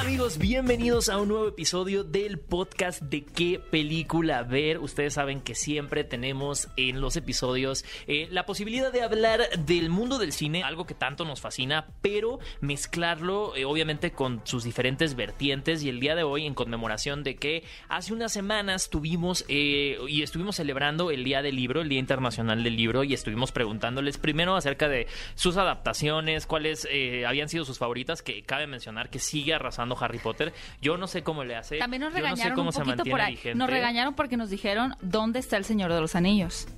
Amigos, bienvenidos a un nuevo episodio del podcast de qué película ver. Ustedes saben que siempre tenemos en los episodios eh, la posibilidad de hablar del mundo del cine, algo que tanto nos fascina, pero mezclarlo eh, obviamente con sus diferentes vertientes. Y el día de hoy, en conmemoración de que hace unas semanas tuvimos eh, y estuvimos celebrando el Día del Libro, el Día Internacional del Libro, y estuvimos preguntándoles primero acerca de sus adaptaciones, cuáles habían sido sus favoritas, que cabe mencionar que sigue arrasando Harry Potter. Yo no sé cómo le hace. También nos Yo no sé cómo un se poquito mantiene por ahí. vigente. Nos regañaron porque nos dijeron dónde está el Señor de los Anillos.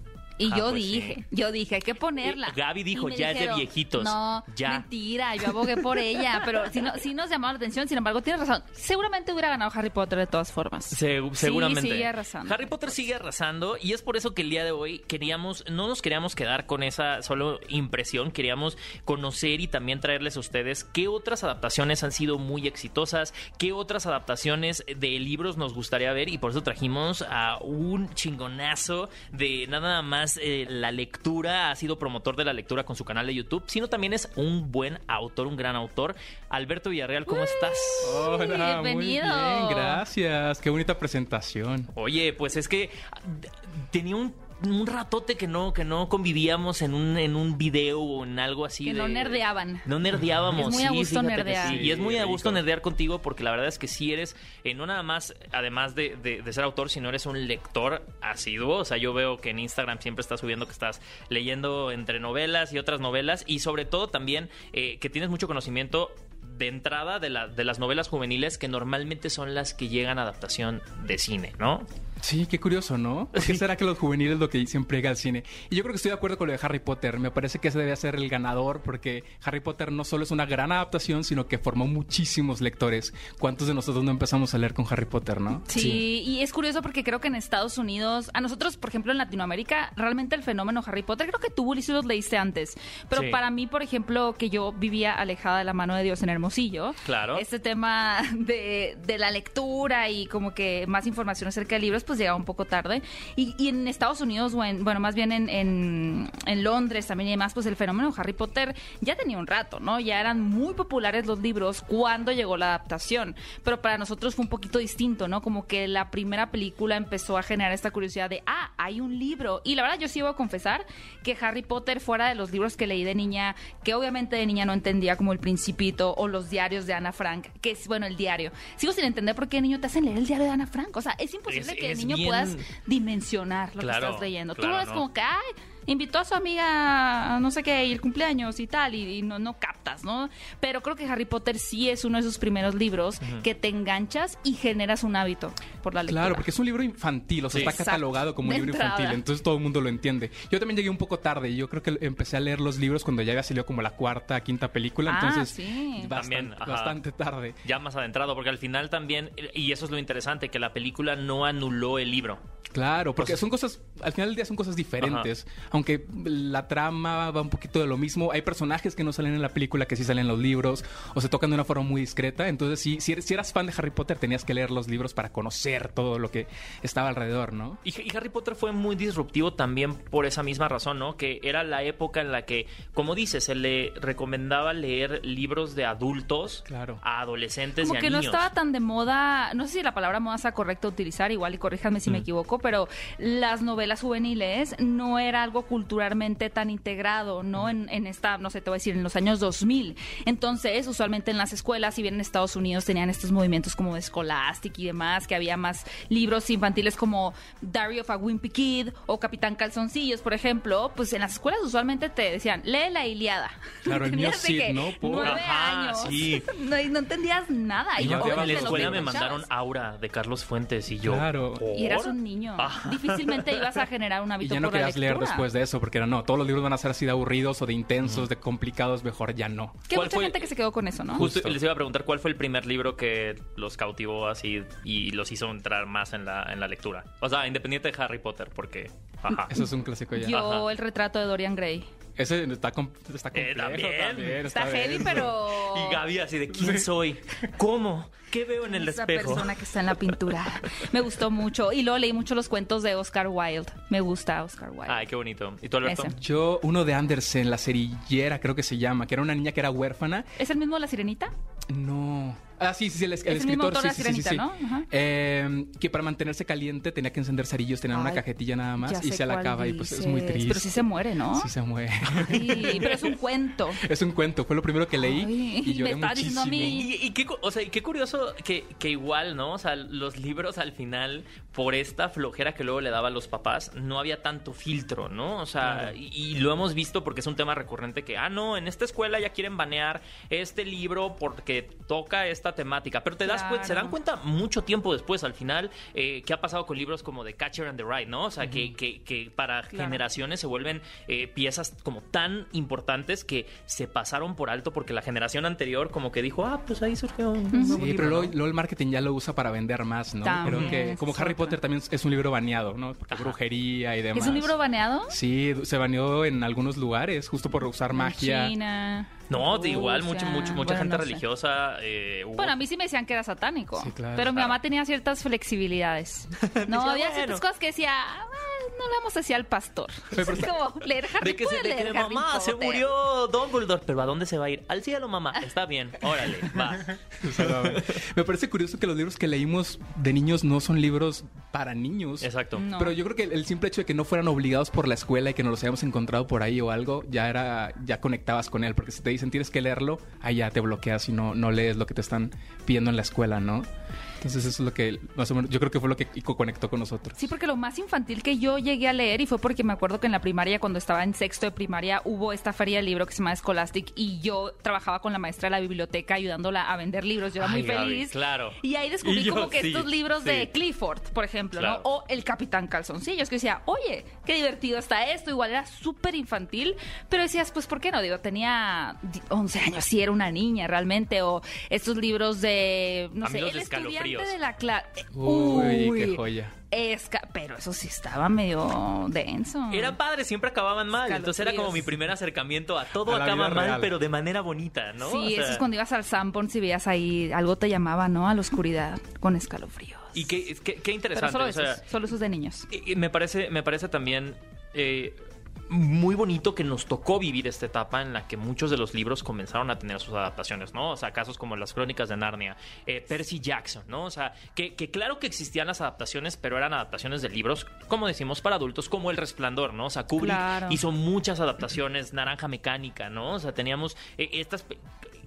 Y Ah, yo pues dije, sí. yo dije, hay que ponerla. Gaby dijo, ya es de viejitos, No, ya. mentira, yo abogué por ella, pero sí, no, sí nos llamó la atención, sin embargo, tienes razón. Seguramente hubiera ganado Harry Potter de todas formas. Se- seguramente. Sí, sigue arrasando. Harry Potter sigue arrasando y es por eso que el día de hoy queríamos, no nos queríamos quedar con esa solo impresión, queríamos conocer y también traerles a ustedes qué otras adaptaciones han sido muy exitosas, qué otras adaptaciones de libros nos gustaría ver y por eso trajimos a un chingonazo de nada más eh, la lectura, ha sido promotor de la lectura con su canal de YouTube, sino también es un buen autor, un gran autor. Alberto Villarreal, ¿cómo estás? Hola, muy bienvenido. bien, gracias. Qué bonita presentación. Oye, pues es que ah, tenía un, un ratote que no, que no convivíamos en un, en un video o en algo así. Que de- no nerdeaban. No nerdeábamos. Es muy a sí, gusto nerdear. sí. Y es muy a gusto nerdear contigo porque la verdad es que sí eres, eh, no nada más, además de, de- de ser autor, sino eres un lector asiduo. O sea, yo veo que en Instagram siempre estás subiendo que estás leyendo entre novelas y otras novelas y sobre todo también eh, que tienes mucho conocimiento de entrada de, la- de las novelas juveniles que normalmente son las que llegan a adaptación de cine, ¿no? Sí, qué curioso, ¿no? ¿Por qué será que los juveniles lo que siempre llega al cine? Y yo creo que estoy de acuerdo con lo de Harry Potter. Me parece que ese debe ser el ganador porque Harry Potter no solo es una gran adaptación, sino que formó muchísimos lectores. ¿Cuántos de nosotros no empezamos a leer con Harry Potter, no? Sí, Sí. y es curioso porque creo que en Estados Unidos, a nosotros, por ejemplo, en Latinoamérica, realmente el fenómeno Harry Potter, creo que tú, Ulises, los leíste antes. Pero Sí. para mí, por ejemplo, que yo vivía alejada de la mano de Dios en Hermosillo, Claro. este tema de, de la lectura y como que más información acerca de libros, pues llegaba un poco tarde. Y, y en Estados Unidos, o en- bueno, más bien en, en, en Londres también y demás, pues el fenómeno Harry Potter ya tenía un rato, ¿no? Ya eran muy populares los libros cuando llegó la adaptación. Pero para nosotros fue un poquito distinto, ¿no? Como que la primera película empezó a generar esta curiosidad de, ah, hay un libro. Y la verdad, yo sí iba a confesar que Harry Potter, fuera de los libros que leí de niña, que obviamente de niña no entendía como El Principito o los diarios de Ana Frank, que es, bueno, el diario. Sigo sin entender por qué niño te hacen leer el diario de Ana Frank. O sea, es imposible Es- que es niño bien- puedas dimensionar lo Claro, que estás leyendo. claro, Tú ves ¿no? como que, ay, invitó a su amiga a no sé qué y el cumpleaños y tal y, y no, no captas, ¿no? Pero creo que Harry Potter sí es uno de esos primeros libros que te enganchas y generas un hábito por la lectura. Claro, porque es un libro infantil, o sea, Sí. está catalogado como un De libro entrada. infantil, entonces todo el mundo lo entiende. Yo también llegué un poco tarde y yo creo que empecé a leer los libros cuando ya había salido como la cuarta, quinta película, Ah, entonces sí. bastante, También, ajá. bastante tarde. ya más adentrado, porque al final también, y eso es lo interesante, que la película no anuló el libro. Claro, porque son cosas, al final del día son cosas diferentes. Aunque la trama va un poquito de lo mismo, hay personajes que no salen en la película que sí salen en los libros, o se tocan de una forma muy discreta. Entonces, sí, si, eres- si eras fan de Harry Potter, tenías que leer los libros para conocer todo lo que estaba alrededor, ¿no? Y, y Harry Potter fue muy disruptivo también por esa misma razón, ¿no? Que era la época en la que, como dices, se le recomendaba leer libros de adultos Claro. a adolescentes como y a que no niños. estaba tan de moda, no sé si la palabra moda sea correcta utilizar, igual y corríjanme si me Mm. equivoco, pero las novelas juveniles no era algo culturalmente tan integrado, ¿no? En, en esta, no sé, te voy a decir, en los años 2000. Entonces, usualmente en las escuelas, si bien en Estados Unidos tenían estos movimientos como de Scholastic y demás, que había más libros infantiles como Diary of a Wimpy Kid o Capitán Calzoncillos, por ejemplo, pues en las escuelas usualmente te decían, lee la Iliada. Claro, el mío ¿no? Por- Ajá, años. sí. No, y no entendías nada. Y Y yo en la escuela me mandaron Aura de Carlos Fuentes y yo. Claro. ¿por? Y eras un niño. Ah. Difícilmente ibas a generar un Y hábito ya no por la querías leer lectura. De eso, porque era no, todos los libros van a ser así de aburridos o de intensos, de complicados, mejor ya no. Que ¿Cuál mucha fue- gente que se quedó con eso, ¿no? Justo Justo. les iba a preguntar cuál fue el primer libro que los cautivó así y los hizo entrar más en la, en la lectura. O sea, independiente de Harry Potter, porque. Ajá. Eso es un clásico ya. Yo, Ajá. el retrato de Dorian Gray. Ese está, com- está Eh, complejo también. también. Está heavy, pero... Y Gaby así de quién soy, cómo, qué veo en el Esa espejo. persona que está en la pintura. Me gustó mucho. Y luego leí mucho los cuentos de Oscar Wilde. Me gusta Oscar Wilde. Ay, qué bonito. ¿Y tú, Alberto? Ese. Yo, uno de Andersen, La cerillera, creo que se llama, que era una niña que era huérfana. ¿Es el mismo de la sirenita? No. Ah, sí, sí, sí, el, el el mismo escritor, sí, La sí, sí, sí, Sirenita, sí. ¿no? Ajá. Eh, que para mantenerse caliente tenía que encender cerillos, tenían una Ay, cajetilla nada más y se la acaba y pues es muy triste. Pero sí se muere, ¿no? Sí se muere. Ay, pero es un cuento. es un cuento, fue lo primero que leí Ay, y me lloré está muchísimo. diciendo a mí. Y, y qué, o sea, y qué curioso que, que igual, ¿no? O sea, los libros al final, por esta flojera que luego le daba a los papás, no había tanto filtro, ¿no? O sea, Claro. y, y lo hemos visto porque es un tema recurrente que, ah, no, en esta escuela ya quieren banear este libro porque toca esta temática. Pero te das Claro. se dan cuenta mucho tiempo después, al final, eh, qué ha pasado con libros como The Catcher and the Rye, ¿no? O sea, que, que, que para Claro. generaciones se vuelven eh, piezas como tan importantes que se pasaron por alto porque la generación anterior como que dijo, ah, pues ahí surgió un nuevo Sí, libro, pero luego, ¿no? luego el marketing ya lo usa para vender más, ¿no? También, Creo que como Harry. Potter también es un libro baneado, ¿no? Porque Ajá. brujería y demás. ¿Es un libro baneado? Sí, se baneó en algunos lugares justo por usar magia. China. No, Rusia. igual, mucho, mucho, mucha Bueno, gente no sé. religiosa. eh, hubo- Bueno, a mí sí me decían que era satánico. Sí, claro. Pero mi Claro. mamá tenía ciertas flexibilidades. No, Decía, había bueno. ciertas cosas que decía, "Ah, no le vamos a decir al pastor. Pero Es como leer Harry de que, se, de que mamá se Potter". murió Dumbledore, pero ¿a dónde se va a ir? Al cielo, mamá. Está bien, órale, va. Me parece curioso que los libros que leímos de niños no son libros para niños. Exacto. No. Pero yo creo que el simple hecho de que no fueran obligados por la escuela y que nos los hayamos encontrado por ahí o algo, ya era, ya conectabas con él. Porque si te dicen tienes que leerlo, ahí ya te bloqueas y no, no lees lo que te están pidiendo en la escuela, ¿no? Entonces eso es lo que, más o menos, yo creo que fue lo que Ico conectó con nosotros. Sí, porque lo más infantil que yo llegué a leer, y fue porque me acuerdo que en la primaria, cuando estaba en sexto de primaria, hubo esta feria de libro que se llama Scholastic, y yo trabajaba con la maestra de la biblioteca ayudándola a vender libros. Yo era Ay, muy Gaby, feliz. claro. Y ahí descubrí Y yo, como que sí, estos libros sí. de Clifford, por ejemplo, Claro. ¿no? O El Capitán Calzoncillos, que decía, oye, qué divertido está esto. Igual era súper infantil, pero decías, pues, ¿por qué no? Digo, tenía di- 11 años, sí era una niña realmente. O estos libros de, no A sé, mí los de la clase. Uy, qué joya. Esca- pero eso sí estaba medio denso. Era padre, siempre acababan mal. Entonces era como mi primer acercamiento a todo A acaba mal, real. pero de manera bonita, ¿no? Sí, O sea, eso es cuando ibas al Sanborns y veías ahí, algo te llamaba, ¿no? A la oscuridad, con escalofríos. Y qué, Pero interesante. solo o sea, esos, solo esos de niños. Y- y me parece, me parece también eh, muy bonito que nos tocó vivir esta etapa en la que muchos de los libros comenzaron a tener sus adaptaciones, ¿no? O sea, casos como las crónicas de Narnia, eh, Percy Jackson, ¿no? O sea, que, que claro que existían las adaptaciones, pero eran adaptaciones de libros, como decimos, para adultos, como El Resplandor, ¿no? O sea, Kubrick Claro. hizo muchas adaptaciones, Naranja Mecánica, ¿no? O sea, teníamos eh, estas...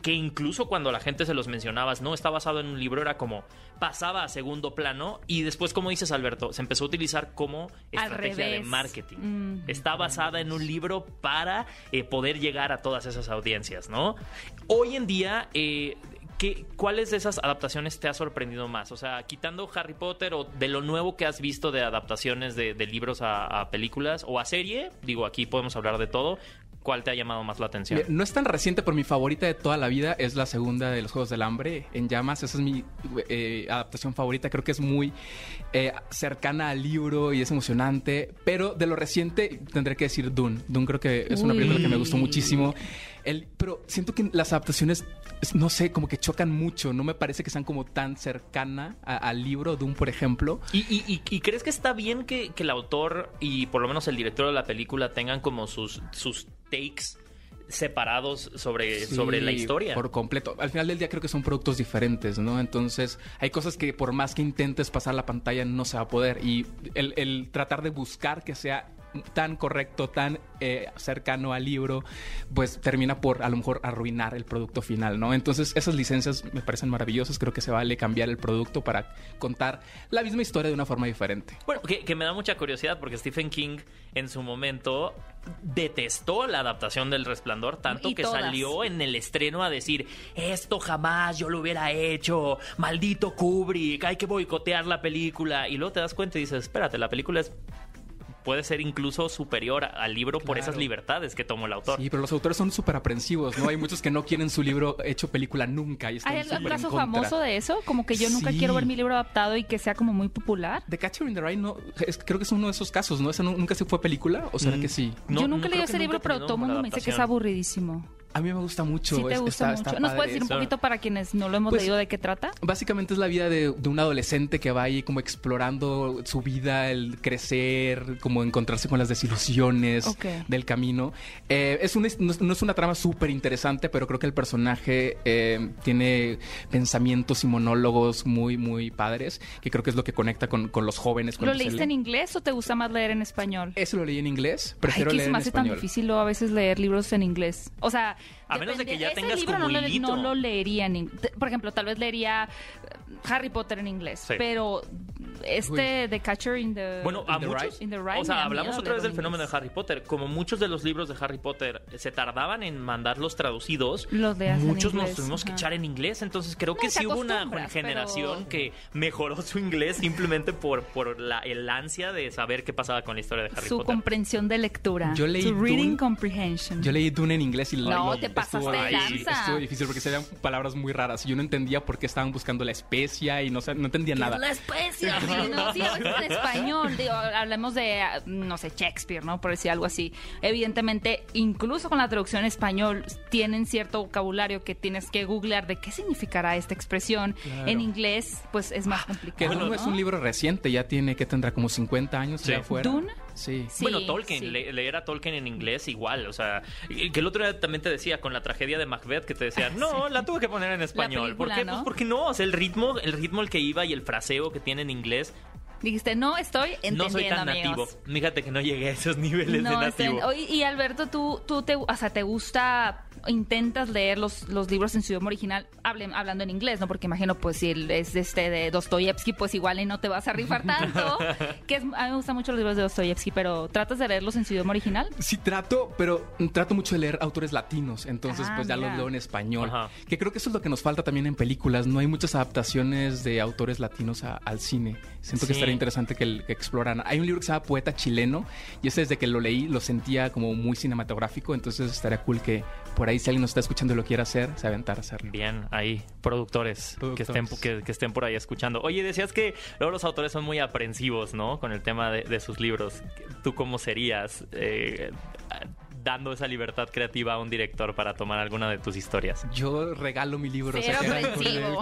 que incluso cuando la gente se los mencionabas, no está basado en un libro, era como pasaba a segundo plano y después, como dices Alberto, se empezó a utilizar como estrategia de marketing. Mm. Está basada en un libro para eh, poder llegar a todas esas audiencias, ¿no? Hoy en día, eh, ¿qué- ¿cuáles de esas adaptaciones te ha sorprendido más? O sea, quitando Harry Potter o de lo nuevo que has visto de adaptaciones de, de libros a, a películas o a serie, digo, aquí podemos hablar de todo. ¿Cuál te ha llamado más la atención? No es tan reciente, pero mi favorita de toda la vida es la segunda de los Juegos del Hambre, En Llamas. Esa es mi eh, adaptación favorita. Creo que es muy eh, cercana al libro y es emocionante. Pero de lo reciente tendré que decir Dune. Dune creo que es una Uy. película que me gustó muchísimo. El, pero siento que las adaptaciones, es- no sé, como que chocan mucho. No me parece que sean como tan cercana a- al libro Dune, por ejemplo. ¿Y, y- y- y crees que está bien que, que el autor y por lo menos el director de la película tengan como sus, sus takes separados sobre, Sí, sobre la historia? Por completo. Al final del día creo que son productos diferentes, ¿no? Entonces hay cosas que por más que intentes pasar la pantalla no se va a poder. Y el, el tratar de buscar que sea tan correcto, tan eh, cercano al libro, pues termina por a lo mejor arruinar el producto final, ¿no? Entonces esas licencias me parecen maravillosas. Creo que se vale cambiar el producto para contar la misma historia de una forma diferente. Bueno, que, que me da mucha curiosidad porque Stephen King en su momento detestó la adaptación del Resplandor, tanto Y que todas. salió en el estreno a decir, esto jamás yo lo hubiera hecho, maldito Kubrick, hay que boicotear la película. Y luego te das cuenta y dices, espérate, la película es puede ser incluso superior al libro por esas libertades que tomó el autor. Sí, pero los autores son súper aprensivos, ¿no? Hay muchos que no quieren su libro hecho película nunca y están ¿Hay algún caso famoso de eso? Como que yo nunca Sí. quiero ver mi libro adaptado y que sea como muy popular. The Catcher in the Rye no, es- creo que es uno de esos casos, ¿no? ¿Esa nu- nunca se fue película? ¿O será Mm. que sí? No, yo nunca no leí ese libro, pero todo el mundo me dice que es aburridísimo. A mí me gusta mucho. Sí te es- gusta está- está mucho. ¿Nos puedes decir un poquito para quienes no lo hemos Pues, leído de qué trata? Básicamente es la vida de, de un adolescente que va ahí como explorando su vida, el crecer, como encontrarse con las desilusiones del camino. Eh, es un- no, es- no es una trama súper interesante, pero creo que el personaje eh, tiene pensamientos y monólogos muy, muy padres, que creo que es lo que conecta con, con los jóvenes. ¿Lo leíste lee. en inglés o te gusta más leer en español? Eso lo leí en inglés, Ay, prefiero que leer se me en hace tan español. difícil luego a veces leer libros en inglés. O sea, A menos de que ya ese tengas libro como no, no lo leería en Por ejemplo, tal vez leería eh, Harry Potter en inglés, Sí. pero este The Catcher in the Bueno, a In the muchos. Rye. In the Rye o sea, hablamos otra vez del en fenómeno de. Harry Potter. Como muchos de los libros de Harry Potter se tardaban en mandarlos traducidos, Los leas en muchos nos tuvimos que echar en inglés. Entonces creo No, que sí hubo una generación pero- que mejoró su inglés simplemente por, por la, el ansia de saber qué pasaba con la historia de Harry Su Potter. comprensión de lectura. Yo leí Su reading Dune- comprehension. Yo leí Dune en inglés y No, lo- te pasaste estuvo, de ay, lanza. estuvo difícil porque se veían palabras muy raras y yo no entendía por qué estaban buscando la especia y no, sé- no entendía nada. La especia. Sí, no, sí, a veces en español. digo, hablemos de, ah, no sé, Shakespeare, ¿no? Por decir algo así. Evidentemente, incluso con la traducción en español, tienen cierto vocabulario que tienes que googlear de qué significará esta expresión. Claro. En inglés, pues es más Que complicado. Dune ¿no? es un libro reciente, ya tiene que tendrá como 50 años Sí. ya afuera. ¿Dune? Sí. Sí, bueno, Tolkien, sí. le- leer a Tolkien en inglés igual, o sea, que el otro día también te decía con la tragedia de Macbeth que te decía, no, la tuve que poner en español. ¿Por película, qué? ¿no? Pues porque no, o sea, el ritmo, el ritmo al que iba y el fraseo que tiene en inglés, Dijiste, no estoy entendiendo, no soy tan nativo. Fíjate que no llegué a esos niveles No, de nativo. Y Alberto, tú, tú te, o sea, te gusta, intentas leer los, los libros en su idioma original, hable- hablando en inglés, ¿no? Porque imagino, pues, si el- es este de Dostoyevsky, pues igual y no te vas a rifar tanto. que es, a mí me gustan mucho los libros de Dostoyevsky, pero ¿tratas de leerlos en su idioma original? Sí trato, pero trato mucho de leer autores latinos, entonces Ah, pues ya mira. los leo en español. Ajá. Que creo que eso es lo que nos falta también en películas, no hay muchas adaptaciones de autores latinos a- al cine. Siento que estaría interesante que, que exploran. Hay un libro que se llama Poeta Chileno y ese desde que lo leí lo sentía como muy cinematográfico, entonces estaría cool que por ahí si alguien nos está escuchando y lo quiere hacer, se aventara a hacerlo. Bien, ahí, productores, Que, estén, que, que estén por ahí escuchando. Oye, decías que luego los autores son muy aprensivos, ¿no? Con el tema de, de sus libros. ¿Tú cómo serías eh, dando esa libertad creativa a un director para tomar alguna de tus historias? Yo regalo mi libro, o sea, que, él,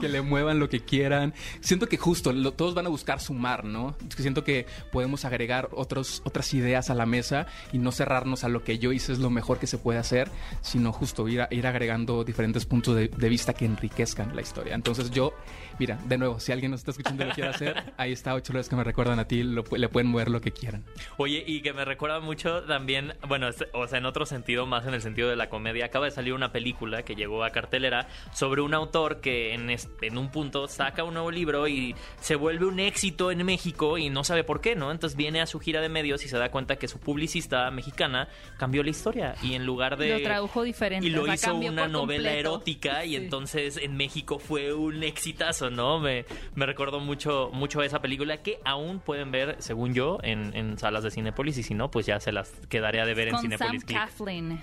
que le muevan lo que quieran. Siento que justo lo- todos van a buscar sumar, ¿no? Siento que podemos agregar otros, otras ideas a la mesa y no cerrarnos a lo que yo hice es lo mejor que se puede hacer, sino justo ir, a- ir agregando diferentes puntos de, de vista que enriquezcan la historia. Entonces yo, mira, de nuevo, si alguien nos está escuchando y lo quiere hacer, ahí está ocho horas que me recuerdan a ti, lo le pueden mover lo que quieran. Oye, y que me recuerda mucho también, bueno, o sea, en otro sentido, más en el sentido de la comedia, acaba de salir una película que llegó a cartelera sobre un autor que en, es- en un punto saca un nuevo libro y se vuelve un éxito en México y no sabe por qué, ¿no? Entonces viene a su gira de medios y se da cuenta que su publicista mexicana cambió la historia y en lugar de... Lo tradujo diferente, Y lo o sea, hizo una novela completo. erótica y Sí. entonces en México fue un exitazo, ¿no? Me, me recordó mucho, mucho esa película que aún pueden ver, según yo, en, en salas de Cinépolis y si no, pues ya se las quedaré a de ver en Con Sam Cinépolis Click. Coughlin.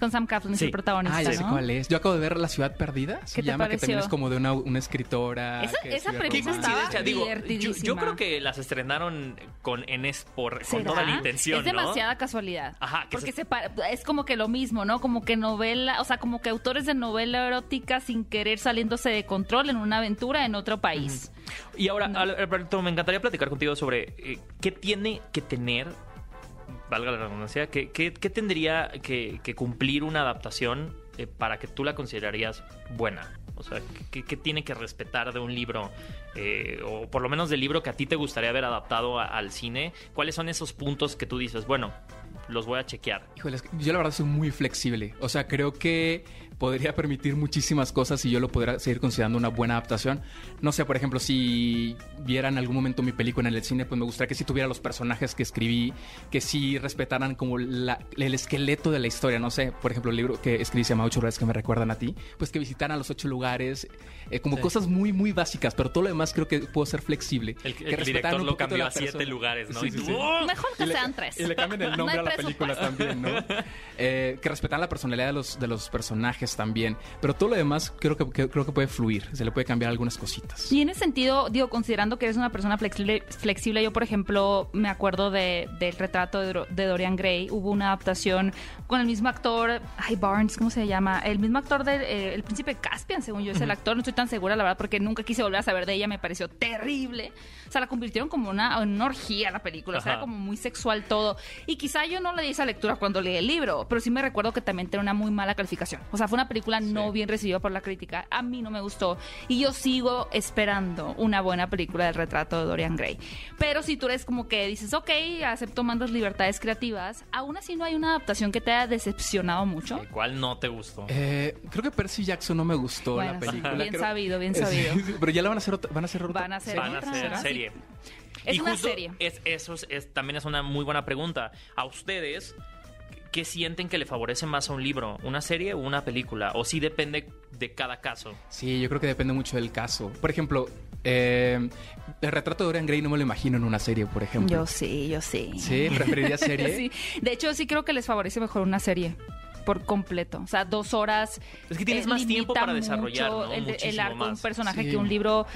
Con Sam Coughlin, Sí. es el protagonista, Ah, ya sé ¿no? cuál es. Yo acabo de ver La Ciudad Perdida, se ¿Qué te llama, que también es como de una, una escritora. Esa- que esa escribe premisa estaba digo, yo, divertidísima. yo creo que las estrenaron con en es por con toda la intención, Es ¿no? demasiada casualidad. Ajá, que Porque se- se es como que lo mismo, ¿no? Como que novela, o sea, como que autores de novela erótica sin querer saliéndose de control en una aventura en otro país. Y ahora, No. Alberto, me encantaría platicar contigo sobre eh, qué tiene que tener, valga la redundancia, qué, qué- tendría que, cumplir una adaptación eh, para que tú la considerarías buena. O sea, ¿qué, qué tiene que respetar de un libro? eh, o por lo menos del libro que a ti te gustaría haber adaptado al cine. ¿Cuáles son esos puntos que tú dices, bueno, los voy a chequear. Híjole, yo la verdad soy muy flexible. O sea, creo que podría permitir muchísimas cosas y yo lo podría seguir considerando una buena adaptación. No sé, por ejemplo, si viera en algún momento mi película en el cine, pues me gustaría que sí tuviera los personajes que escribí, que sí respetaran como la- el esqueleto de la historia. No sé, por ejemplo, el libro que escribí se llama Ocho lugares que me recuerdan a ti, pues que visitaran los ocho lugares, eh, como Sí. cosas muy, muy básicas, pero todo lo demás creo que puedo ser flexible. El, que el respetaran director un lo cambió a siete persona. lugares, ¿no? Sí, y sí, tú, sí. ¡oh! Mejor que Y le- sean tres. Y le cambian el nombre No a la película también, ¿no? Eh, que respetan la personalidad de los, de los personajes también. Pero todo lo demás creo que, que- creo que puede fluir. Se le puede cambiar algunas cositas. Y en ese sentido, digo, considerando que eres una persona flexible, flexible yo, por ejemplo, me acuerdo de, del retrato de, de Dorian Gray. Hubo una adaptación con el mismo actor, ay, Barnes, ¿cómo se llama? El mismo actor del eh, El Príncipe Caspian, según yo, es el actor. No estoy tan segura, la verdad, porque nunca quise volver a saber de ella. Me pareció terrible. O sea, la convirtieron como una, una orgía la película. O sea, era como muy sexual todo. Y quizá yo no le di esa lectura cuando leí el libro, pero sí me recuerdo que también tenía una muy mala calificación. O sea, fue una película no bien recibida por la crítica. A mí no me gustó. Y yo sigo esperando una buena película del retrato de Dorian Gray. Pero si tú eres como que dices, ok, acepto más las libertades creativas, aún así no hay una adaptación que te haya decepcionado mucho. ¿Cuál no te gustó? Eh, creo que Percy Jackson no me gustó Bueno, la película. bien Creo- sabido, bien sabido. pero ya la van a hacer otra. Van a hacer otra. Van a hacer Van a otra. hacer Sí. serie. Es Y una justo serie. Es, eso es, es- también es una muy buena pregunta. ¿A ustedes qué sienten que le favorece más a un libro? ¿Una serie o una película? ¿O sí depende de cada caso? Sí, yo creo que depende mucho del caso. Por ejemplo, eh, el retrato de Dorian Gray no me lo imagino en una serie, por ejemplo. Yo sí, yo sí. Sí, preferiría serie. Sí. De hecho, sí creo que les favorece mejor una serie por completo. O sea, dos horas. Es que tienes eh, más tiempo limita para desarrollar, ¿no? el, el arco de un más. personaje Sí. que un libro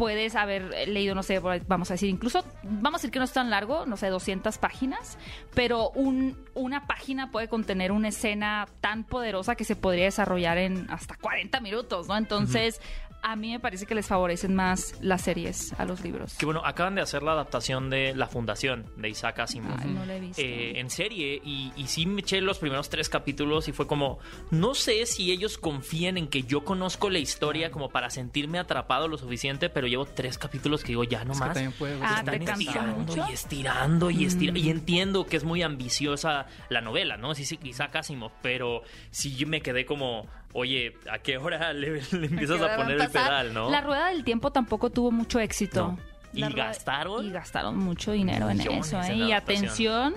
puedes haber leído, no sé, vamos a decir, incluso, vamos a decir que no es tan largo, no sé, 200 páginas, pero un, una página puede contener una escena tan poderosa que se podría desarrollar en hasta 40 minutos, ¿no? Entonces, a mí me parece que les favorecen más las series a los libros. Que bueno, acaban de hacer la adaptación de La Fundación de Isaac Asimov. Ay, no la he visto. eh, en serie y, y sí me eché los primeros tres capítulos y fue como, no sé si ellos confían en que yo conozco la historia como para sentirme atrapado lo suficiente, pero llevo tres capítulos que digo, ya no Es que más. también puede Ah, gustar ¿te Están estirando mucho? y estirando y estirando. Mm. Y entiendo que es muy ambiciosa la novela, ¿no? Sí, sí, Isaac Asimov, pero sí yo me quedé como, oye, ¿a qué hora le, le empiezas a poner el pedal, no? La rueda del tiempo tampoco tuvo mucho éxito. No. ¿Y rueda- gastaron? Y gastaron mucho dinero en eso. ¿eh? en Y atención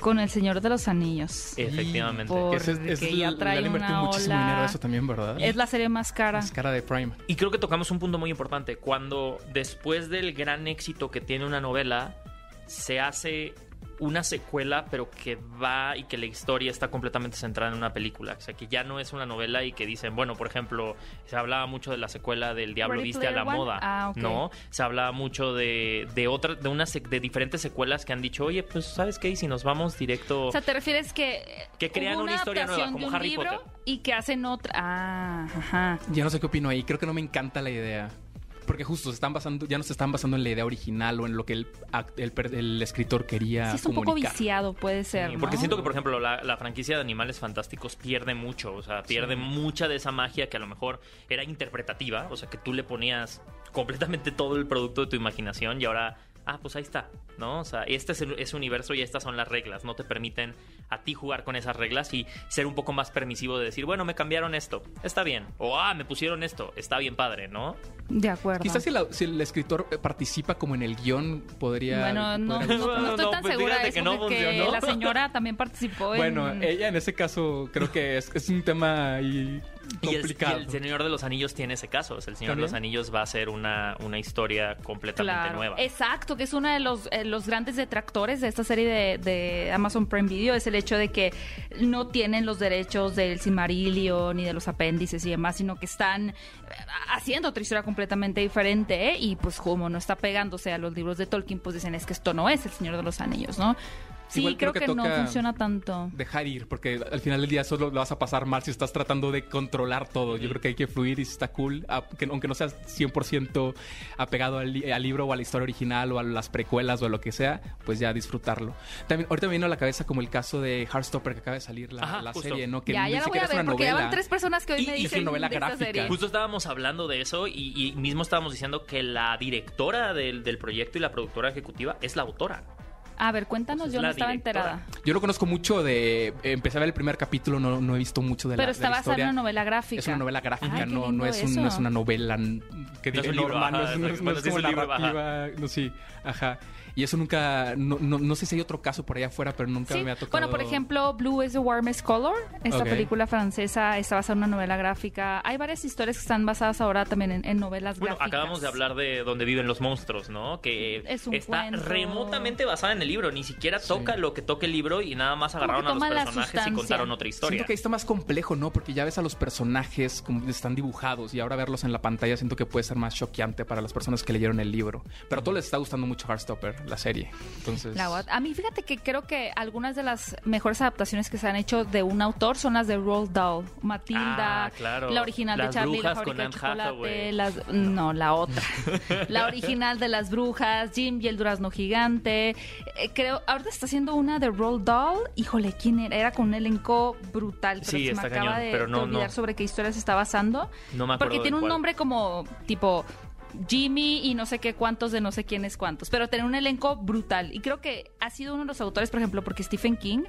con El Señor de los Anillos. Efectivamente. Por- Que ese es- es- Porque ya le trae han invertido una muchísimo ola. dinero a eso también, ¿verdad? Es la serie más cara. Es cara de Prime. Y creo que tocamos un punto muy importante. Cuando después del gran éxito que tiene una novela, se hace una secuela, pero que va y que la historia está completamente centrada en una película. O sea, que ya no es una novela y que dicen, bueno, por ejemplo, se hablaba mucho de la secuela del Diablo Ready Viste a la One. Moda, Ah, ok. ¿no? Se hablaba mucho de, de otras, de unas, de diferentes secuelas que han dicho, oye, pues, ¿sabes qué? Y si nos vamos directo... O sea, ¿te refieres que... eh, Que crean hubo una historia nueva, como de un Harry libro Potter. Y que hacen otra... Ah, ajá. Ya no sé qué opino ahí. Creo que no me encanta la idea. Porque justo se están basando, ya no se están basando en la idea original o en lo que el, act- el per- el escritor quería Sí, es un poco viciado, puede ser, Sí, porque ¿no? siento que, por ejemplo, la, la franquicia de Animales Fantásticos pierde mucho, o sea, pierde mucha de esa magia que a lo mejor era interpretativa, o sea, que tú le ponías completamente todo el producto de tu imaginación y ahora, ah, pues ahí está, ¿no? O sea, este es el- ese universo y estas son las reglas, no te permiten a ti jugar con esas reglas y ser un poco más permisivo de decir, bueno, me cambiaron esto, está bien, o ah, me pusieron esto, está bien padre, ¿no? De acuerdo. Quizás si, la- si el escritor eh, participa como en el guion, podría... Bueno, no, podría- no, no estoy No, tan pues segura de eso que no porque la señora también participó en... Bueno, ella en ese caso creo que es, es un tema ahí Y el, y el Señor de los Anillos tiene ese caso, o sea, el Señor de los. Anillos va a ser una, una historia completamente Claro, nueva. exacto, que es uno de los, eh, los grandes detractores de esta serie de, de Amazon Prime Video, es el hecho de que no tienen los derechos del Silmarillion ni de los apéndices y demás, sino que están eh, haciendo otra historia completamente diferente ¿eh? y pues como no está pegándose a los libros de Tolkien, pues dicen es que esto no es el Señor de los Anillos, ¿no? Sí, Igual creo, creo que, que no funciona tanto. Dejar ir, porque al final del día solo lo vas a pasar mal si estás tratando de controlar todo. Yo creo que hay que fluir y si está cool, a- que- aunque no seas 100% apegado al, li- al libro o a la historia original o a las precuelas o a lo que sea, pues ya disfrutarlo. También ahorita me vino a la cabeza como el caso de Heartstopper que acaba de salir la, Ajá, la justo. serie, ¿no? Que ya, ni ya la voy siquiera a es una ver porque ya novela. van tres personas que hoy Y- me y es dicen una novela de esta gráfica. serie. Justo estábamos hablando de eso y, y mismo estábamos diciendo que la directora del, del proyecto y la productora ejecutiva es la autora. A ver, cuéntanos, Pues es yo no estaba directora. enterada. Yo lo conozco mucho de... Empecé a ver el primer capítulo, no, no he visto mucho de la Pero está basada en una novela gráfica. Es una novela gráfica, Ay, no, no, es un- no es una novela que No es un no, es, no es- no es como un libro, narrativa, no, sí, ajá. Y eso nunca, no, no, no sé si hay otro caso por allá afuera, pero nunca Sí. me ha tocado. Bueno, por ejemplo, Blue is the Warmest Color, esta Ok. película francesa está basada en una novela gráfica. Hay varias historias que están basadas ahora también en, en novelas Bueno, gráficas. acabamos de hablar de donde viven los monstruos, ¿no? Que Es un está cuento. remotamente basada en el libro. Ni siquiera toca lo que toca el libro y nada más agarraron a los personajes y contaron otra historia. Siento que ahí está más complejo, ¿no? Porque ya ves a los personajes como están dibujados y ahora verlos en la pantalla siento que puede ser más choqueante para las personas que leyeron el libro. Pero a todos les está gustando mucho Heartstopper, la serie. Entonces, La a mí fíjate que creo que algunas de las mejores adaptaciones que se han hecho de un autor son las de Roald Dahl, Matilda, Ah, claro. la original Las de Charlie, la fábrica de chocolate, las no, la otra. la original de las brujas, Jim y el durazno gigante. Eh, creo ahorita está haciendo una de Roald Dahl. Híjole, ¿quién era? Era con un elenco brutal, pero Sí, se me acaba cañón, de, pero no, de olvidar no. sobre qué historia se está basando. No me acuerdo Porque tiene un cuál. nombre como tipo Jimmy y no sé qué cuántos de no sé quiénes cuántos, pero tener un elenco brutal. Y creo que ha sido uno de los autores, por ejemplo, porque Stephen King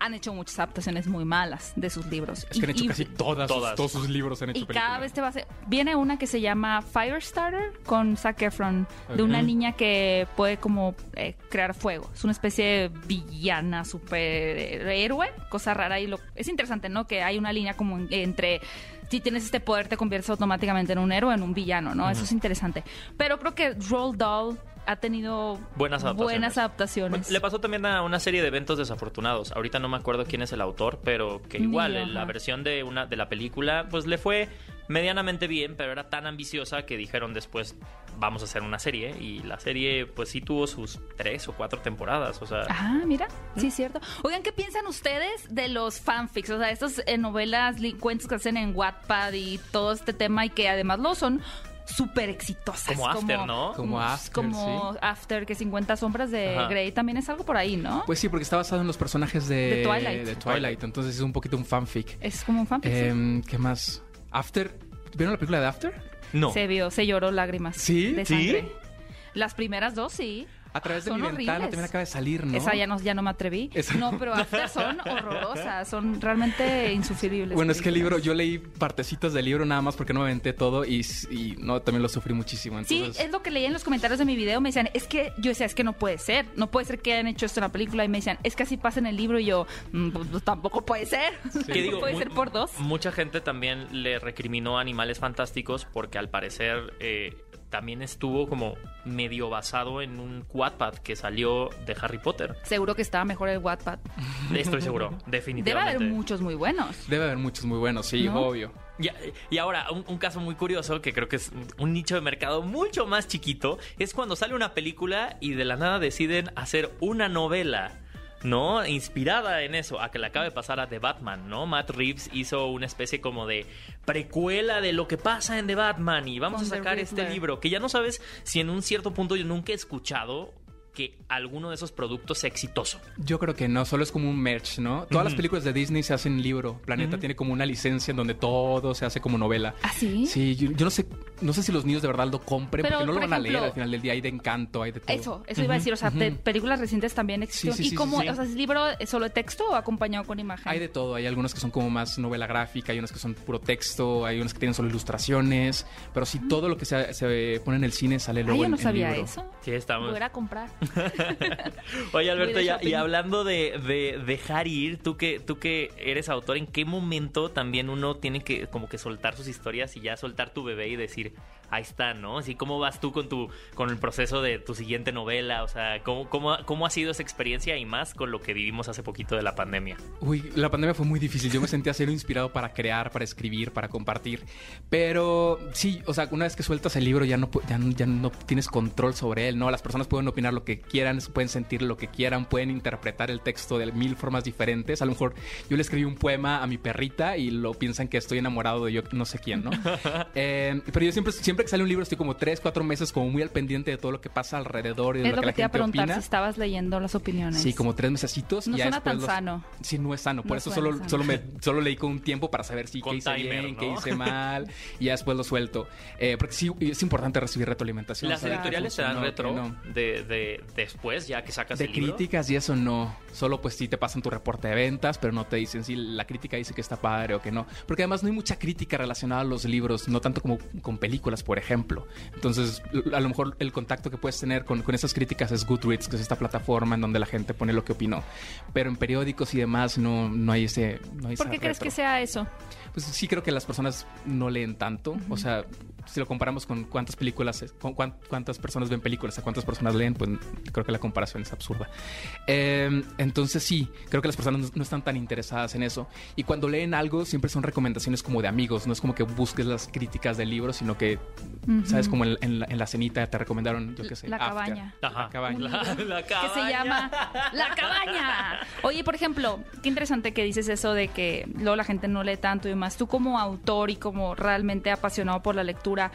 han hecho muchas adaptaciones muy malas de sus libros. es que han Y- hecho y- casi todas, Todas. Sus, todos sus libros han hecho y cada vez te va a hacer... Viene una que se llama Firestarter con Zac Efron, de una niña que puede como eh, crear fuego. Es una especie de villana, superhéroe, cosa rara. Y lo, es interesante, ¿no? Que hay una línea como en- entre... Si tienes este poder, te conviertes automáticamente en un héroe en un villano, ¿no? Eso es interesante. Pero creo que Roald Dahl ha tenido Buenas adaptaciones. buenas adaptaciones. Le pasó también a una serie de eventos desafortunados. Ahorita no me acuerdo quién es el autor, pero que igual Ni yo, en la versión de una de la película pues le fue medianamente bien, pero era tan ambiciosa que dijeron después vamos a hacer una serie y la serie pues sí tuvo sus tres o cuatro temporadas, o sea, Ah, mira, sí es cierto. Oigan, ¿qué piensan ustedes de los fanfics? O sea, estas eh, novelas, cuentos que hacen en Wattpad y todo este tema y que además lo son súper exitosas. Como After, ¿no? Como After, Como After, que 50 sombras de Ajá. Grey también es algo por ahí, ¿no? Pues sí, porque está basado en los personajes de, De Twilight. de Twilight, entonces es un poquito un fanfic. es como un fanfic. sí. Em, ¿Qué más? After. ¿Vieron la película de After? no. Se vio, se lloró lágrimas ¿Sí? de ¿Sí? sangre. Las primeras dos, sí. A través de Son mi ventana horribles. también acaba de salir, ¿no? Esa ya no, ya no me atreví. Esa- No, pero After son horrorosas, son realmente insufribles. Bueno, es que el libro, yo leí partecitas del libro nada más porque no me aventé todo y, y no, también lo sufrí muchísimo. Sí, es lo que leí en los comentarios de mi video. Me decían, es que yo decía, es que no puede ser. No puede ser que hayan hecho esto en la película. Y me decían, es que así pasa en el libro. Y yo, "Mm, pues, pues, tampoco puede ser. ¿Qué digo? puede ser por dos. Mucha gente también le recriminó a Animales Fantásticos porque al parecer eh, también estuvo como medio basado en un Wattpad que salió de Harry Potter. Seguro que estaba mejor el Wattpad. Estoy seguro, Debe definitivamente. haber muchos muy buenos. Debe haber muchos muy buenos, sí, ¿No? obvio. Y, y ahora, un, un caso muy curioso, que creo que es un nicho de mercado mucho más chiquito, es cuando sale una película y de la nada deciden hacer una novela. ¿No? Inspirada en eso, a que le acabe de pasar a The Batman, ¿no? Matt Reeves hizo una especie como de precuela de lo que pasa en The Batman. Y vamos a sacar este libro, que ya no sabes si en un cierto punto yo nunca he escuchado que alguno de esos productos sea exitoso. Yo creo que no, solo es como un merch, ¿no? Todas las películas de Disney se hacen libro. Planeta tiene como una licencia en donde todo se hace como novela. ¿Ah, sí? Sí, yo, yo no sé, no sé si los niños de verdad lo compren Pero, porque no lo por van a leer al final del día. Hay de encanto, hay de todo. Eso, eso iba a decir. O sea, de películas recientes también existen. Sí, sí, ¿Y sí, cómo? sí, sí. O sea, ¿es libro solo de texto o acompañado con imagen? Hay de todo, hay algunos que son como más novela gráfica, hay unos que son puro texto, hay unos que tienen solo ilustraciones, pero sí todo lo que se, se pone en el cine sale Ah, luego yo en, no en sabía libro. eso. Sí, estamos. Voy ir a comprar. Oye, Alberto, y hablando de, de dejar ir, tú que, tú que eres autor, ¿en qué momento también uno tiene que como que soltar sus historias y ya soltar tu bebé y decir, ahí está, ¿no? Así, ¿cómo vas tú con tu con el proceso de tu siguiente novela? O sea, ¿cómo, cómo, cómo ha sido esa experiencia y más con lo que vivimos hace poquito de la pandemia? Uy, la pandemia fue muy difícil. Yo me sentía cero inspirado para crear, para escribir, para compartir. Pero sí, o sea, una vez que sueltas el libro ya no, ya, ya no tienes control sobre él, ¿no? Las personas pueden opinar lo que quieran, pueden sentir lo que quieran, pueden interpretar el texto de mil formas diferentes. A lo mejor yo le escribí un poema a mi perrita y lo piensan que estoy enamorado de yo no sé quién, ¿no? Eh, pero yo siempre, siempre que sale un libro estoy como tres, cuatro meses como muy al pendiente de todo lo que pasa alrededor y de Es lo lo que que la te iba a preguntar opina. si estabas leyendo las opiniones. Sí, como tres mesecitos. y No ya suena tan los- sano. Sí, no es sano. Por No eso solo, sano. solo, me, solo leí con un tiempo para saber si Con qué hice timer, bien, ¿no? qué hice mal. y ya después lo suelto. Eh, porque sí, es importante recibir retroalimentación. Las editoriales te dan retro de, de, de después, ya que sacas De el libro? críticas y eso no. Solo pues sí te pasan tu reporte de ventas, pero no te dicen si la crítica dice que está padre o que no. Porque además no hay mucha crítica relacionada a los libros, no tanto como con películas, por ejemplo. Entonces, a lo mejor el contacto que puedes tener con, con esas críticas es Goodreads, que es esta plataforma en donde la gente pone lo que opinó. Pero en periódicos y demás no, no hay ese... No hay ¿Por qué crees que sea eso? Pues sí creo que las personas no leen tanto. O sea, si lo comparamos con cuántas películas, con cuán- cuántas personas ven películas, a cuántas personas leen, pues creo que la comparación es absurda. Eh, entonces sí, creo que las personas no, no están tan interesadas en eso. Y cuando leen algo, siempre son recomendaciones como de amigos. No es como que busques las críticas del libro, sino que, ¿sabes? Como en, en la, en la cenita te recomendaron, yo qué sé. La After. cabaña. Ajá. La cabaña. La, la que se cabaña. llama La Cabaña. Oye, por ejemplo, qué interesante que dices eso de que luego la gente no lee tanto y demás. Tú como autor y como realmente apasionado por la lectura, segura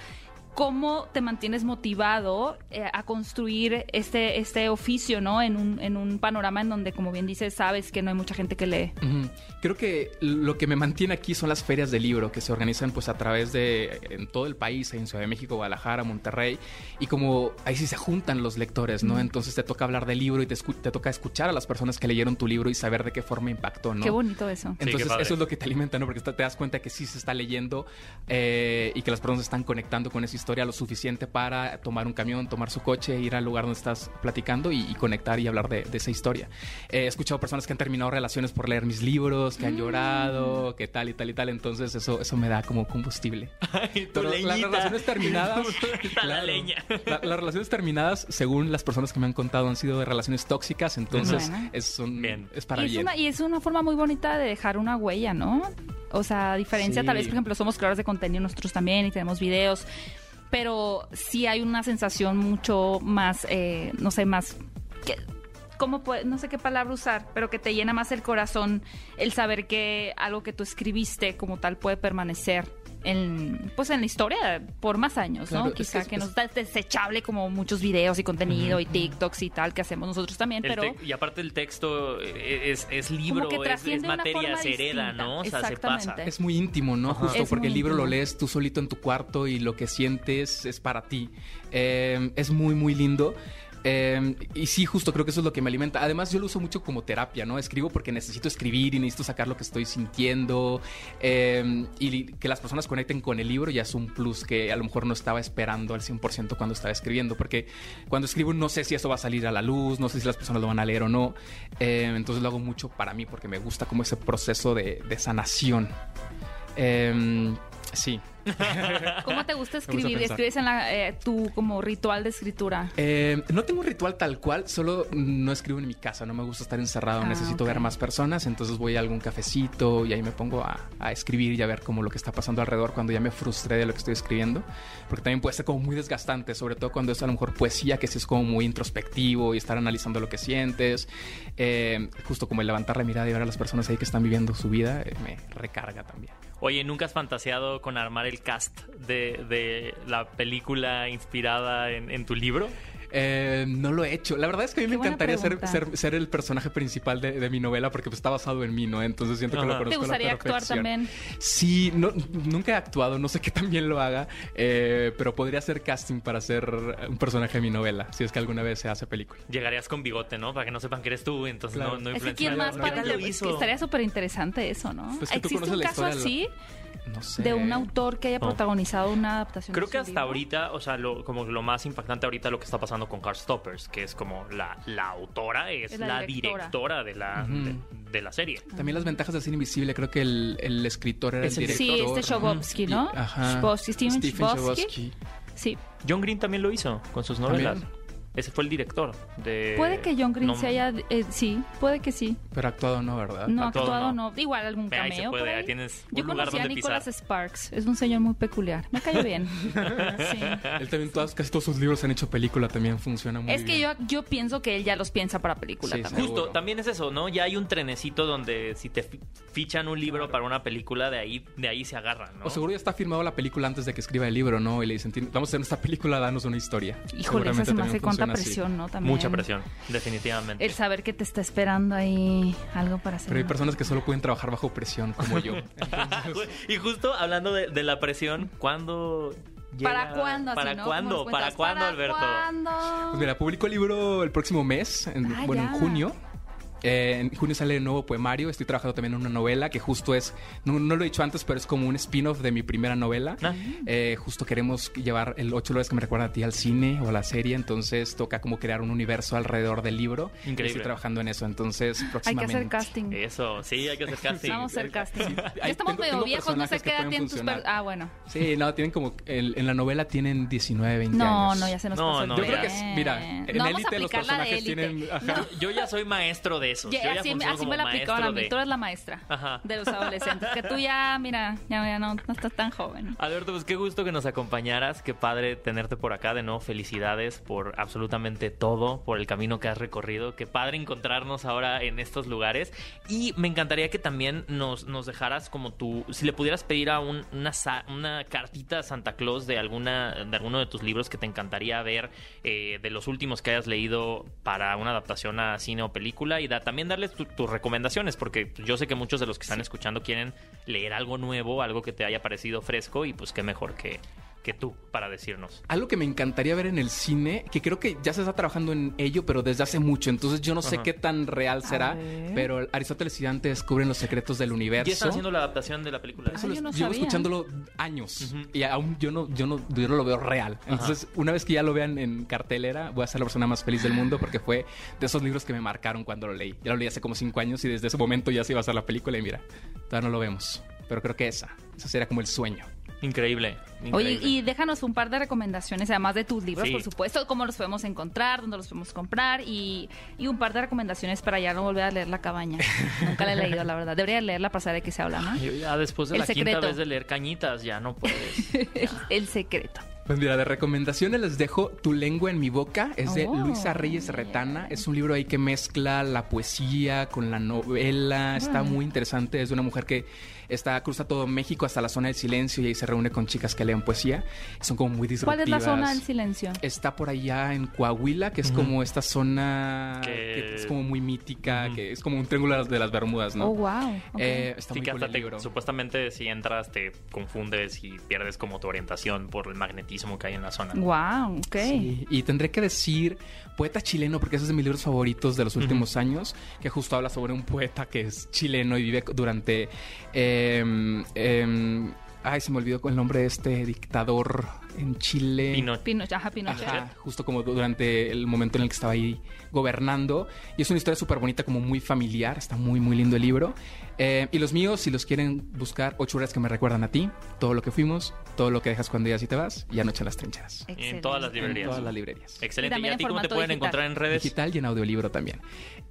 ¿cómo te mantienes motivado eh, a construir este, este oficio, ¿no? En un, en un panorama en donde, como bien dices, sabes que no hay mucha gente que lee. Ujú. Creo que lo que me mantiene aquí son las ferias de libro que se organizan pues a través de en todo el país, en Ciudad de México, Guadalajara, Monterrey y como ahí sí se juntan los lectores, ¿no? Entonces te toca hablar del libro y te, te toca escuchar a las personas que leyeron tu libro y saber de qué forma impactó, ¿no? Qué bonito eso. Entonces padre. eso es lo que te alimenta, ¿no? Porque te das cuenta que sí se está leyendo eh, y que las personas están conectando con esa historia lo suficiente para tomar un camión, tomar su coche, ir al lugar donde estás platicando y, y conectar y hablar de, de esa historia. Eh, he escuchado personas que han terminado relaciones por leer mis libros, que han llorado, que tal y tal y tal. Entonces eso, eso me da como combustible. Ay, las relaciones terminadas. Está la leña. La- las relaciones terminadas, según las personas que me han contado, han sido de relaciones tóxicas. Entonces Bueno. es, son- Bien. es para y, es bien. una, y es una forma muy bonita de dejar una huella, ¿no? O sea, a diferencia, Sí. tal vez, por ejemplo, somos creadores de contenido nosotros también y tenemos videos, pero sí hay una sensación mucho más, eh, no sé, más... Que, ¿Cómo puede, no sé qué palabra usar, pero que te llena más el corazón el saber que algo que tú escribiste como tal puede permanecer en, pues en la historia por más años, Claro, ¿no? es Quizá que que, es- nos da desechable como muchos videos y contenido y TikToks y tal que hacemos nosotros también, El pero... y aparte el texto eh, es, es libro, que es- es, materia, se hereda, distinta. ¿no? O sea, se pasa. Exactamente. Es muy íntimo, ¿no? Justo Es porque el libro lo lees tú solito en tu cuarto y lo que sientes es para ti. Eh, es muy, muy lindo. Eh, y sí, justo creo que eso es lo que me alimenta. Además, yo lo uso mucho como terapia, ¿no? Escribo porque necesito escribir y necesito sacar lo que estoy sintiendo. Eh, y que las personas conecten con el libro ya es un plus que a lo mejor no estaba esperando al 100% cuando estaba escribiendo. Porque cuando escribo no sé si eso va a salir a la luz, no sé si las personas lo van a leer o no. Eh, entonces lo hago mucho para mí porque me gusta como ese proceso de, sanación. Sí. ¿Cómo te gusta escribir? ¿Escribes en la, eh, tu como ritual de escritura? Eh, no tengo un ritual tal cual, solo no escribo en mi casa, no me gusta estar encerrado, Ah, necesito ok. ver más personas, entonces voy a algún cafecito y ahí me pongo a, a escribir y a ver como lo que está pasando alrededor cuando ya me frustré de lo que estoy escribiendo, porque también puede ser como muy desgastante, sobre todo cuando es a lo mejor poesía, que sí es como muy introspectivo y estar analizando lo que sientes, Eh, justo como el levantar la mirada y ver a las personas ahí que están viviendo su vida, eh, me recarga también. Oye, ¿nunca has fantaseado con armar el cast de, de la película inspirada en, en tu libro? Eh, no lo he hecho. La verdad es que a mí Qué me encantaría ser, ser, ser el personaje principal de, de mi novela porque pues, está basado en mí, ¿no? Entonces siento que lo Ajá. conozco ¿Te a la gustaría actuar también? Sí, no, nunca he actuado, no sé qué tan bien lo haga, eh, pero podría hacer casting para ser un personaje de mi novela, si es que alguna vez se hace película. Llegarías con bigote, ¿no? Para que no sepan que eres tú, entonces Claro. no, no Es que quién más no, para ¿Qué tal lo es que hizo? estaría súper interesante eso, ¿no? Pues que tú ¿Existe conoces un la caso historia de así No sé. de un autor que haya No. protagonizado una adaptación? Creo de que su hasta libro? ahorita, o sea, lo, como lo más impactante ahorita lo que está pasando con Heartstoppers, que es como la, la autora es, Es la, la directora. directora. de, la, de, de la serie. También las ventajas del cine invisible, creo que el, el escritor era Es el el director. Sí, este Chbosky, ¿no? Y- Ajá. Chbosky, Steven. Chbosky. Sí. John Green también lo hizo con sus ¿También? Ese fue el director de... Puede que John Green no- se haya... eh, sí, puede que sí. Pero actuado no, ¿verdad? No, Actuado actuado no. no. Igual algún ahí cameo se puede, por ahí. ahí tienes un Yo lugar conocí a Nicholas pisar. Sparks. Es un señor muy peculiar. Me cayó bien. Sí. Él también, todas, casi todos sus libros han hecho película, también funciona muy Es que bien. yo, yo pienso que él ya los piensa para película Sí, también. Justo, también es eso, ¿no? Ya hay un trenecito donde si te fi- fichan un libro para una película, de ahí, de ahí se agarran, ¿no? O seguro ya está firmado la película antes de que escriba el libro, ¿no? Y le dicen, "Tien- vamos a hacer esta película, danos una historia. Híjole, Seguramente se me también hace así. presión, ¿no? También. Mucha presión, definitivamente. El saber que te está esperando ahí algo para hacer. Pero hay personas que solo pueden trabajar bajo presión, como yo. y justo hablando de, de la presión, ¿cuándo ¿Para llega- cuándo? ¿Para así, no? cuándo? ¿Cómo nos ¿Para cuándo, Alberto? cuándo? Pues mira, publico el libro el próximo mes, en- Ah, bueno, ya. en junio. Eh, en junio sale el nuevo poemario. Estoy trabajando también en una novela que justo es, no, no lo he dicho antes, pero es como un spin-off de mi primera novela. Ah. Eh, justo queremos llevar el ocho lugares que me recuerdan a ti al cine o a la serie. Entonces toca como crear un universo alrededor del libro. Increíble. Estoy trabajando en eso. Entonces Hay que próximamente. hacer casting. Eso, sí, hay que hacer casting. Vamos a hacer casting. Ya Hay- estamos tengo- medio tengo viejos, no sé qué edad tienen tus... Ah, bueno. Sí, no, tienen como. En, en la novela tienen 19, 20 No, años. no, ya se nos No, pasó el no, Yo creo ya. que es. Mira, en no Élite los personajes élite. tienen. ajá. Yo ya soy maestro de eso. Yo ya así, me la aplicaban a mí. de- Tú eres la maestra Ajá. de los adolescentes. Que tú ya, mira, ya, ya no, no estás tan joven. Alberto, pues qué gusto que nos acompañaras, qué padre tenerte por acá de nuevo, felicidades por absolutamente todo, por el camino que has recorrido, qué padre encontrarnos ahora en estos lugares y me encantaría que también nos, nos dejaras como tú, si le pudieras pedir a un- una, una cartita a Santa Claus de, alguna, de alguno de tus libros que te encantaría ver, eh, de los últimos que hayas leído para una adaptación a cine o película y da- también darles tu- tus recomendaciones, porque yo sé que muchos de los que están escuchando quieren leer algo nuevo, algo que te haya parecido fresco y pues qué mejor que, que tú para decirnos. Algo que me encantaría ver en el cine, que creo que ya se está trabajando en ello, pero desde hace mucho. Entonces yo no sé Ajá. qué tan real será. Pero Aristóteles y Dante descubren los secretos del universo. Ya están haciendo la adaptación de la película. Eso Ah, lo- yo no llevo sabía. escuchándolo años Ujú. y aún yo no, yo no, yo no lo veo real. Entonces, una vez que ya lo vean en cartelera, voy a ser la persona más feliz del mundo porque fue de esos libros que me marcaron cuando lo leí. Ya lo leí hace como cinco años y desde ese momento ya se iba a hacer la película y mira, todavía no lo vemos. Pero creo que esa, esa sería como el sueño. Increíble. Oye, y déjanos un par de recomendaciones, además de tus libros, Sí. por supuesto, cómo los podemos encontrar, dónde los podemos comprar y, y un par de recomendaciones para ya no volver a leer La Cabaña. Nunca la he leído, la verdad. Debería leerla para saber de qué se habla, ¿no? Yo ya después de El la quinta secreto. vez de leer cañitas ya no puedes. El, el secreto. Pues mira, de recomendaciones les dejo Tu lengua en mi boca. Es de Oh, Luisa Reyes Retana. Es un libro ahí que mezcla la poesía con la novela. Está muy interesante. Es de una mujer que está cruza todo México hasta la zona del silencio y ahí se reúne con chicas que leen poesía. Son como muy ¿Cuál es la disruptivas. zona del silencio? Está por allá en Coahuila, que es como esta zona Que- que es como muy mítica, Ujú. que es como un triángulo de las- Bermudas, ¿no? Oh, wow. ok. Eh, está Sí, muy que cool hasta el te- supuestamente si entras te confundes y pierdes como tu orientación por el magnetismo que hay en la zona. Wow, ok. Sí, y tendré que decir poeta chileno, porque ese es de mis libros favoritos de los últimos años, que justo habla sobre un poeta que es chileno y vive durante... em, em, ay, se me olvidó el nombre de este dictador en Chile. Pino- Pinochet, ajá, Pinochet. Ajá, justo como durante el momento en el que estaba ahí gobernando. Y es una historia súper bonita, como muy familiar. Está muy, muy lindo el libro. Eh, y los míos, si los quieren buscar, ocho horas que me recuerdan a ti, todo lo que fuimos, todo lo que dejas cuando ya y te vas, y anoche en las trincheras. en todas las Excelente. En librerías. todas las librerías. Excelente. Y ¿Y, también a en ti cómo te formato pueden digital. encontrar en redes? Digital y en audiolibro también.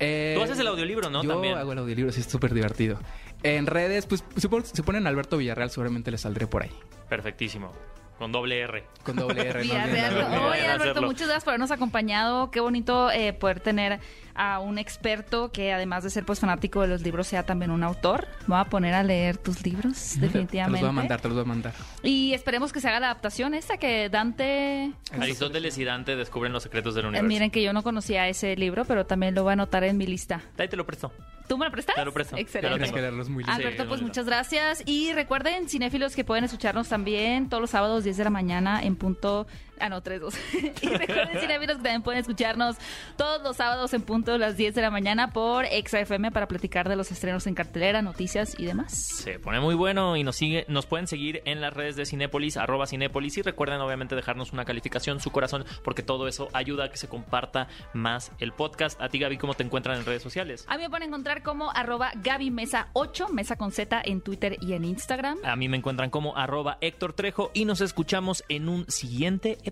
Eh, Tú haces el audiolibro, ¿no? Yo También. hago el audiolibro, sí, es súper divertido. En redes, pues si pon- si ponen Alberto Villarreal, seguramente le saldré por ahí. Perfectísimo. Con doble R. Con doble R. no Oye. Alberto, muchas gracias por habernos acompañado. Qué bonito eh, poder tener a un experto que además de ser pues fanático de los libros sea también un autor. Me voy a poner a leer tus libros, Te definitivamente. los voy a mandar, te los voy a mandar. Y esperemos que se haga la adaptación esta que Dante... Aristóteles y Dante descubren los secretos del Eh, universo. miren que yo no conocía ese libro, pero también lo voy a anotar en mi lista. Ahí te lo presto. ¿Tú me lo prestas? Te lo presto. Excelente. Te lo muy. Alberto, Sí, pues muchas gracias. Y recuerden, cinéfilos, que pueden escucharnos también todos los sábados 10 de la mañana en punto... Ah, no, 3, 2. y recuerden, cinéfilos, que también pueden escucharnos todos los sábados en punto de las 10 de la mañana por XFM para platicar de los estrenos en cartelera, noticias y demás. Se pone muy bueno y nos sigue, nos pueden seguir en las redes de Cinépolis, arroba Cinépolis, y recuerden obviamente dejarnos una calificación, su corazón, porque todo eso ayuda a que se comparta más el podcast. A ti, Gaby, ¿cómo te encuentran en redes sociales? A mí me pueden encontrar como arroba Gaby Mesa 8, Mesa con Z en Twitter y en Instagram. A mí me encuentran como arroba Héctor Trejo y nos escuchamos en un siguiente episodio.